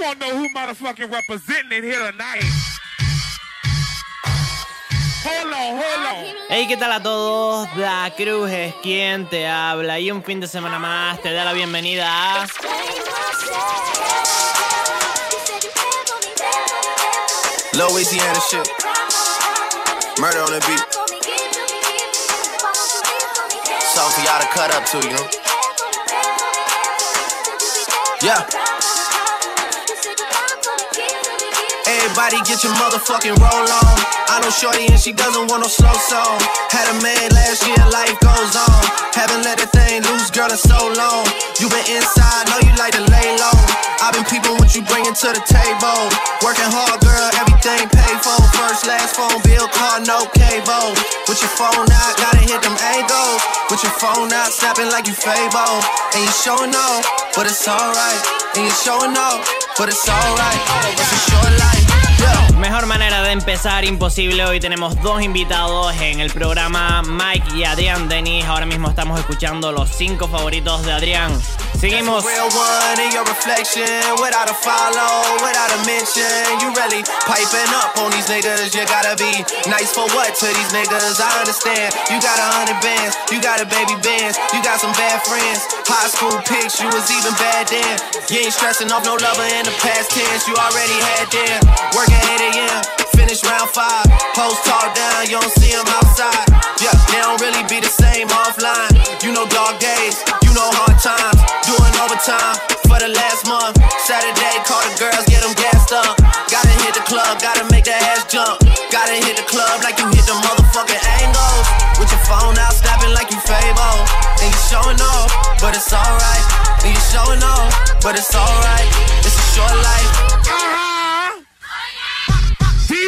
want to know who motherfucking representing it here tonight. Hold on, hold on. Hey, ¿qué tal a todos? La Cruz es quien te habla y un fin de semana más te da la bienvenida a... Louisiana shit. Murder on the beat. Something for y'all to cut up to, you know? Yeah. Everybody get your motherfucking roll on. I know Shorty and she doesn't want no slow song. Had a man last year, life goes on. Haven't let that thing loose, girl, in so long. You been inside, know you like to lay low. i been peeping what you bringing to the table. Working hard, girl, everything paid for. First, last phone bill, car, no cable. With your phone out, gotta hit them angles. With your phone out, snapping like you Fable. And you showing off, but it's alright. And you showing off, but it's alright. It's a short life. Mejor manera de empezar imposible. Hoy tenemos dos invitados en el programa, Mike y Adrián Denis. Ahora mismo estamos escuchando los cinco favoritos de Adrián. Seguimos. You ain't stressing no in the past. You already had them. Working 8 a.m. Finish round five. Post talk down, you don't see them outside. Yeah, they don't really be the same offline. You know dog days, you know hard times doing overtime for the last month. Saturday, call the girls, get them gassed up. Gotta hit the club, gotta make that ass jump. Gotta hit the club like you hit the motherfucking angles. With your phone out, snapping like you Fable. And you showing off, but it's alright. And you showing off, but it's alright. It's a short life.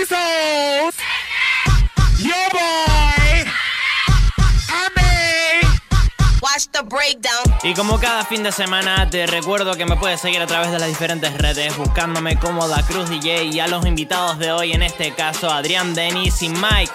Boy. Watch the breakdown. Y como cada fin de semana, te recuerdo que me puedes seguir a través de las diferentes redes buscándome como Da Cruz DJ y a los invitados de hoy, en este caso Adrián Denis y Mike.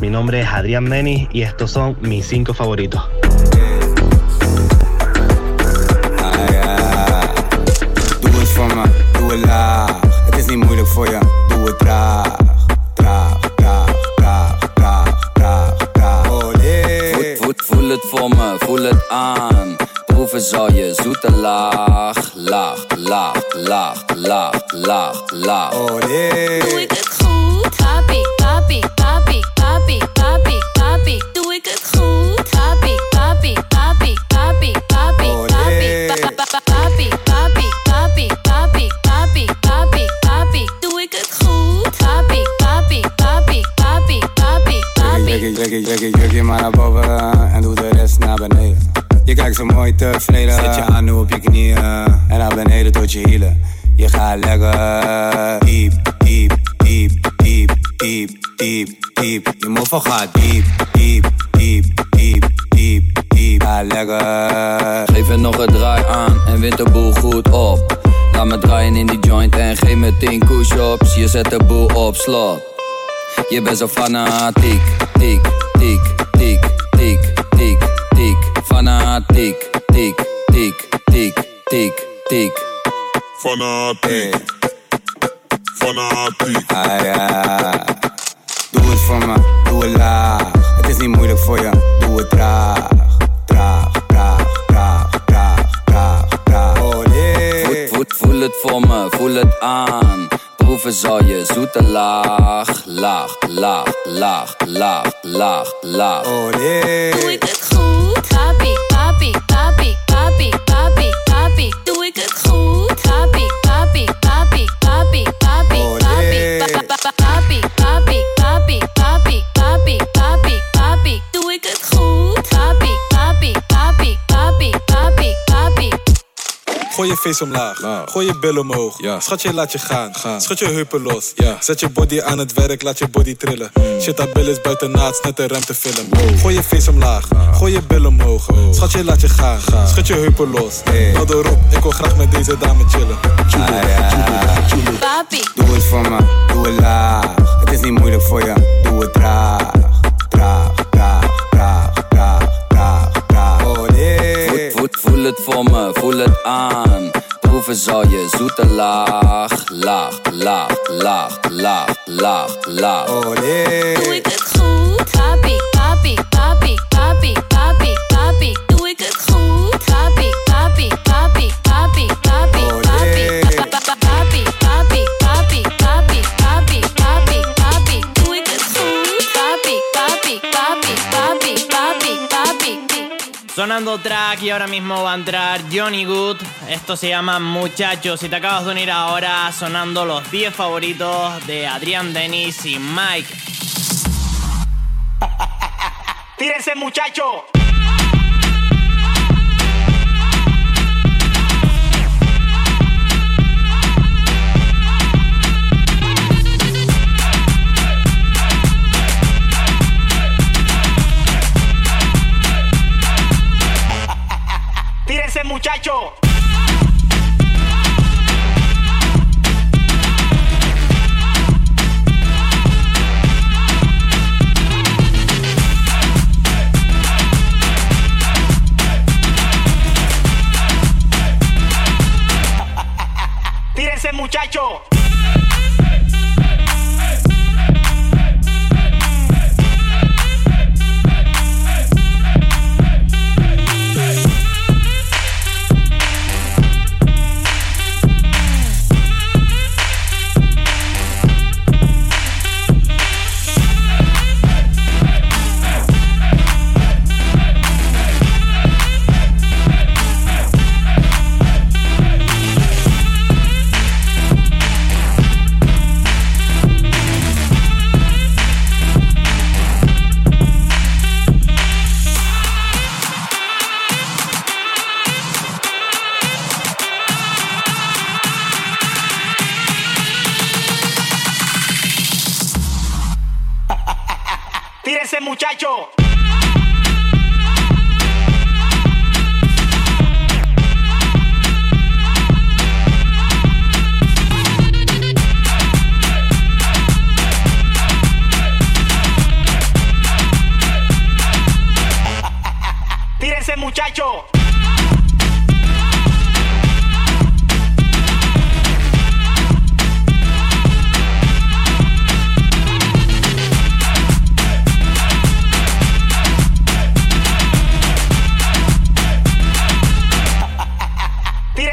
Mi nombre es Adrián Denis y estos son mis cinco favoritos. Maar naar boven en doe de rest naar beneden. Je kijkt zo mooi tevreden, zet je aan nu op je knieën en naar beneden tot je hielen. Je gaat lekker diep, diep, diep, diep, diep, diep, diep. Je move gaat diep, diep, diep, diep, diep, diep. Ga lekker. Geef er nog een draai aan en wint de boel goed op. Laat me draaien in die joint en geef me 10 push-ups. Je zet de boel op slot. Je bent zo fanatiek, tik, tik, tik, tik, tik, tik. Fanatiek, tik, tik, tik, tik, tik. Fanatiek. Fanatiek. Ah ja. Doe het voor me, doe het laag. Het is niet moeilijk voor je, doe het traag. Traag, traag, traag, traag, traag, traag. Oh nee. Voet, voet, voel het voor me, voel het aan. Proeven zal je zoete laag, laag, laag, laag, laag, laag, laag. Oh nee. Doe ik het goed? Papi, papi, papi, papi, papi, papi. Doe ik het goed? Gooi je face omlaag, gooi je bil omhoog. Schatje, laat je gaan, schud je heupen los. Zet je body aan het werk, laat je body trillen. Shit, dat bil is buiten naad, net een ruimte filmen. Gooi je face omlaag, gooi je bil omhoog. Schatje, laat je gaan, schud je heupen los. Nou erop, ik wil graag met deze dame chillen. Ah ja. Papi, Doe het voor me, doe het laag. Het is niet moeilijk voor je, doe het traag. Traag, traag, traag, traag, traag, traag. Oh nee. Voet, voet, voel het voor me, voel het aan. Proeven zal je zoete laag, laag, laag, laag, laag, laag, laag. Oh nee. doe ik het goed? Sonando track y ahora mismo va a entrar Johnny Good. Esto se llama Muchachos. Si te acabas de unir ahora, sonando los 10 favoritos de Adrián Denis y Mike. Tírense, muchachos. Tírense,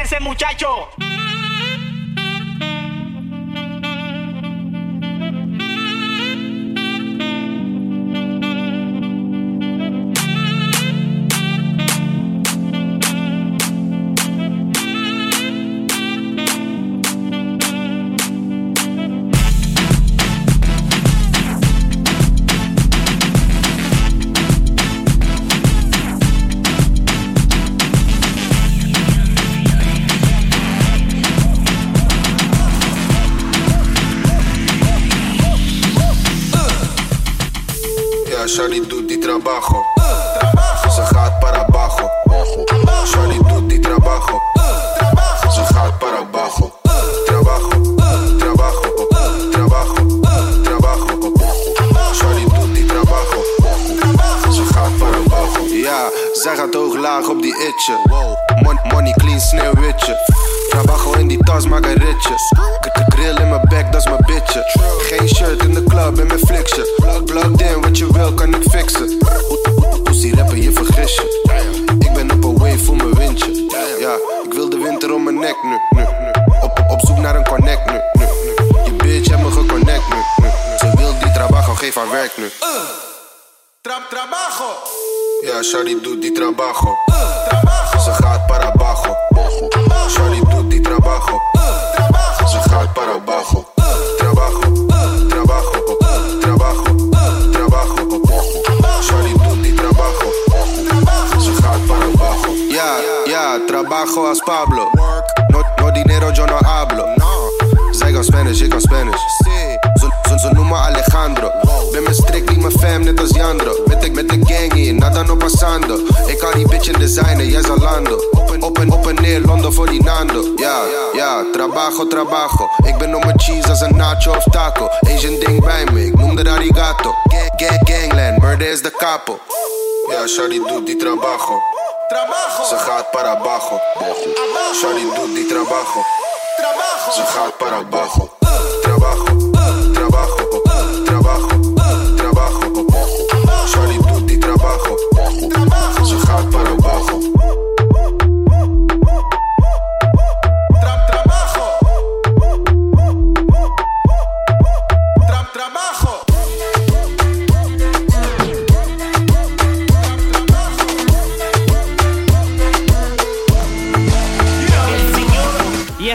Tírense, muchacho. Zij gaat hoog laag op die itje. Mon money clean sneeuwwitje. Trabajo in die tas, maak een ritje. Grill in mijn bek, dat is mijn bitje. Geen shirt in de club in mijn fliksje. Plug, in, wat je wil kan ik fixen. Pussy rappen, je vergis je. Ik ben op een wave voor mijn windje. Ja, ik wil de winter om mijn nek nu. Op, op zoek naar een connect nu. Je bitch heeft me geconnect nu. nu. Ze wil die trabajo, geef haar werk nu. Trap trabajo. Shawty doet die trabajo. Ze gaat para abajo. Shawty doet die trabajo. Ze gaat para abajo. Trabajo, trabajo, trabajo, trabajo. Die trabajo. Ze gaat para abajo. Ja, ja, trabajo als Pablo. No, no dinero, yo no hablo. Zij kan Spanish, ik kan Spanish. Ze, ze, ze noemen Alejandro. Trabajo, trabajo. Ik ben op mijn cheese als een nacho of taco. Asian ding bij me, ik noem de arigato. Gang, gang, gangland, murder is de capo. Ja, Shawty doet die trabajo. Trabajo. Ze gaat para abajo. Shawty doet die trabajo. Trabajo. Ze gaat para abajo.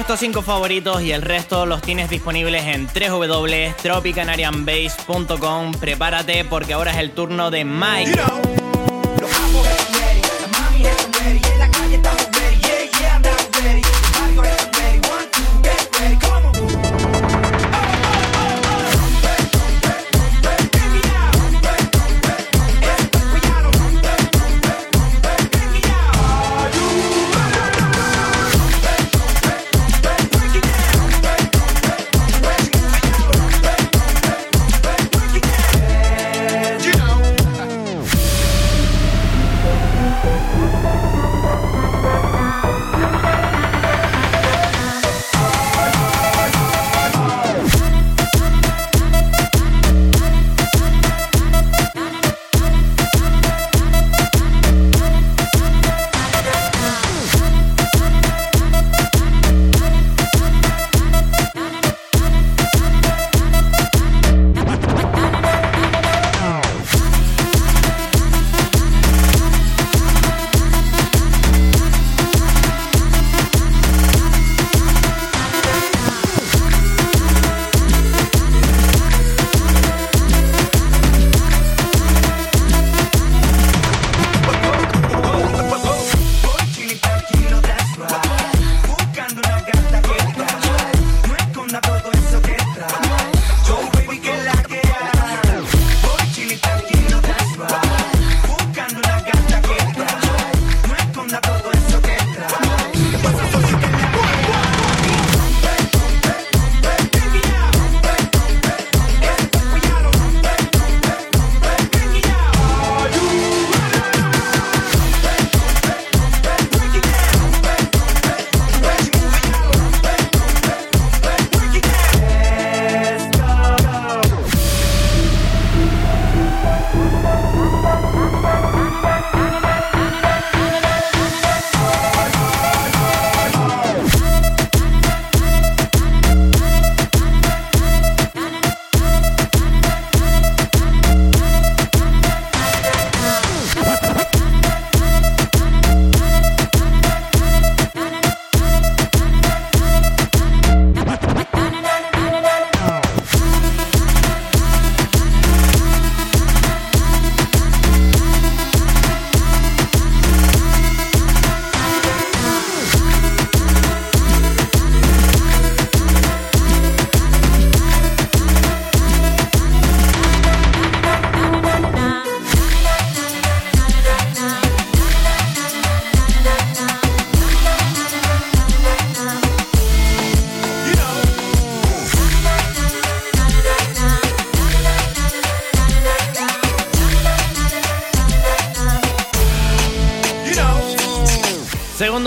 Y estos cinco favoritos y el resto los tienes disponibles en www.tropicanarianbase.com. Prepárate porque ahora es el turno de Mike.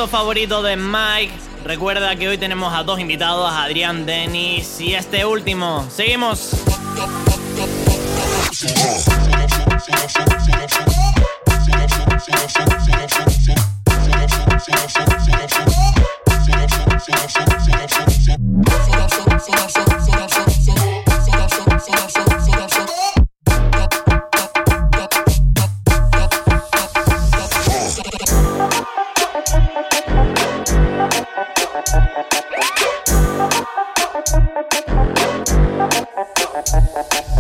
Favorito de Mike. Recuerda que hoy tenemos a dos invitados, Adrián Denis y este último. Seguimos. Gracias.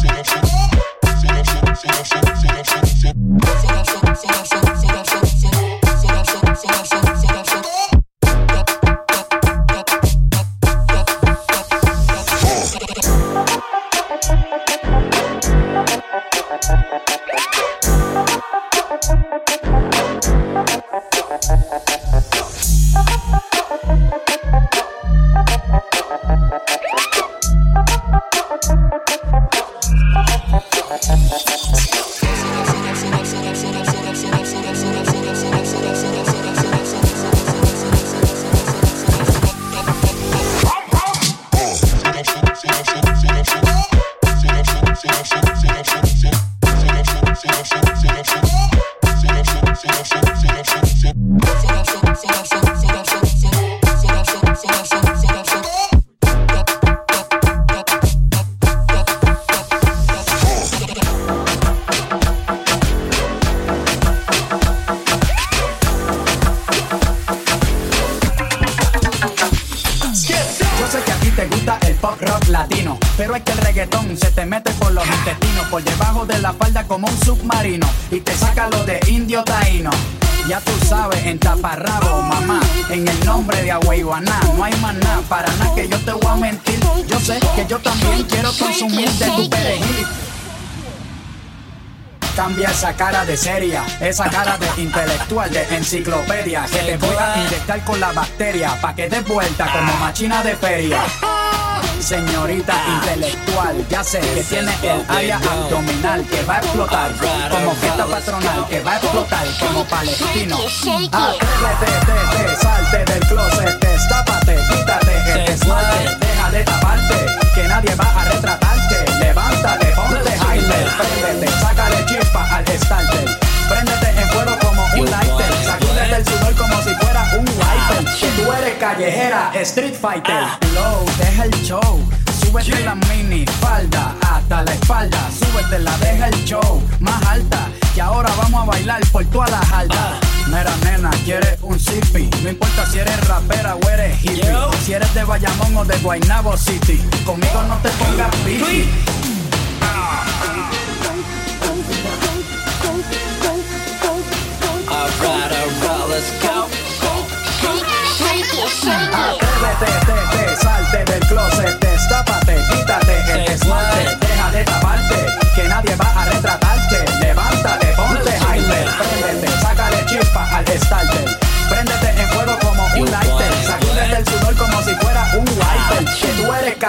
see that shit, see that shit, see that shit. Por debajo de la falda como un submarino, y te saca lo de indio taíno. Ya tú sabes, en taparrabo, mamá, en el nombre de Agüeyuaná, no hay nada, para nada que yo te voy a mentir. Yo sé que yo también quiero consumir de tu perejil. Cambia esa cara de seria, esa cara de intelectual, de enciclopedia, que te voy a inyectar con la bacteria, pa' que des vuelta como machina de feria. Señorita intelectual, ya sé que tiene el área abdominal que va a explotar, como fiesta patronal que va a explotar como palestino. Atrévete, te, te, salte callejera, street fighter. Low, deja el show. Súbete la mini falda hasta la espalda. Súbete la deja el show más alta. Que ahora vamos a bailar por todas las altas. Mira, nena, quieres un zippy. No importa si eres rapera o eres hippie. Si eres de Bayamón o de Guaynabo City. Conmigo no te pongas piqui. Alright, alright, let's go. Atrévete, te, te, salte del closet, destápate, quítate el esmalte, deja de taparte, que nadie va a retratarte.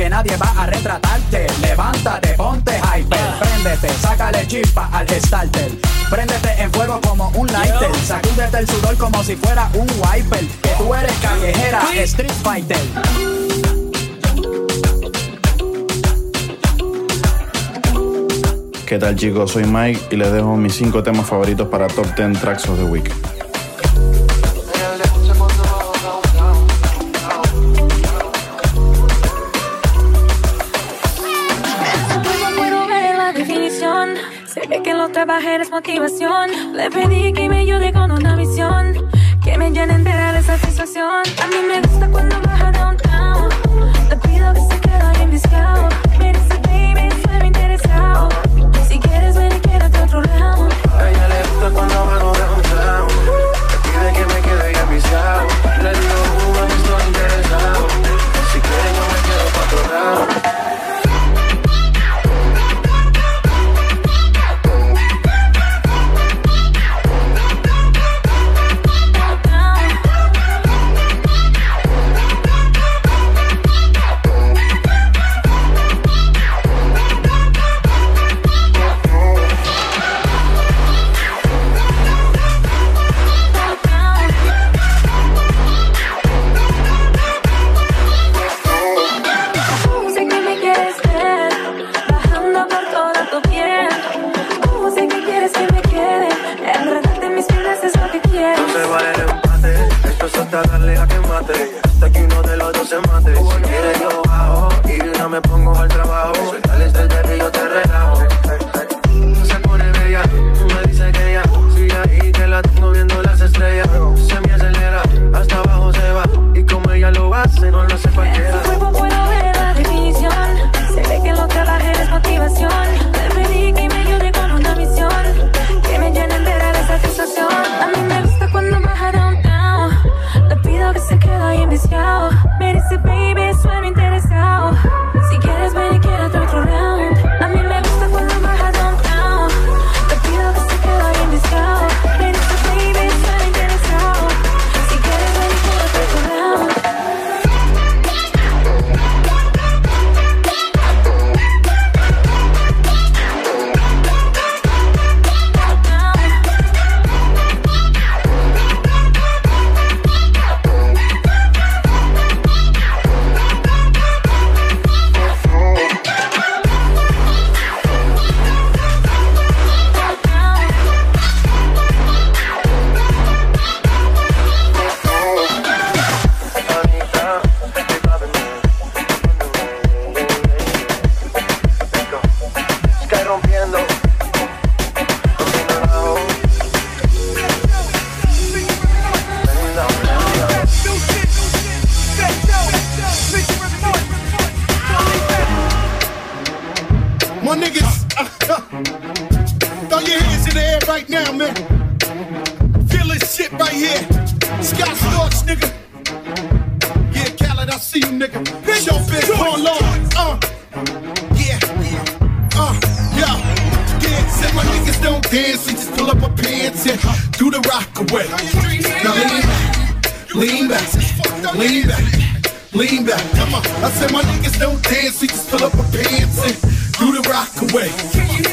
que nadie va a retratarte. Levántate, ponte hyper, préndete, sácale chispa al starter. Préndete en fuego como un lighter, sacúdete el sudor como si fuera un wiper. Que tú eres callejera, street fighter. ¿Qué tal chicos? Soy Mike y les dejo mis 5 temas favoritos para Top 10 Tracks of the Week. Ve que lo trabajé es motivación. Le pedí que me ayude con una visión. Que me llene entera de satisfacción. A mí me gusta cuando baja downtown. Hasta darle a corn lord. Uh, yeah, uh, yeah. Yeah, said my niggas don't dance, we just pull up our pants and do the rock away. Now lean back, lean back, lean back, lean back. Come on, I said my niggas don't dance, we just pull up our pants and do the rock away.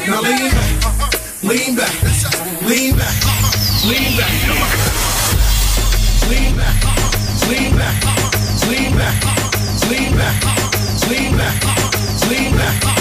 Now lean back, lean back, lean back, lean back. Come on. Lean back, lean back, lean back, lean back, lean back, clean.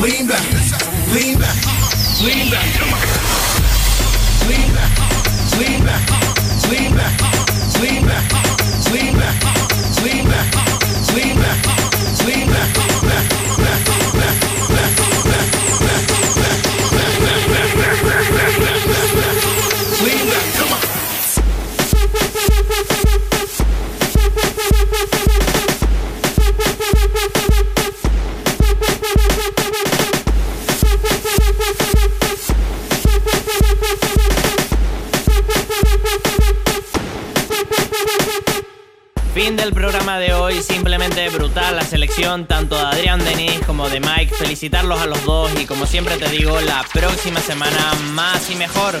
Lean back, lean back, lean back. Come on, lean back, lean back, lean back, lean back, Del programa de hoy, simplemente brutal la selección tanto de Adrián Denis como de Mike. Felicitarlos a los dos y como siempre te digo, la próxima semana más y mejor.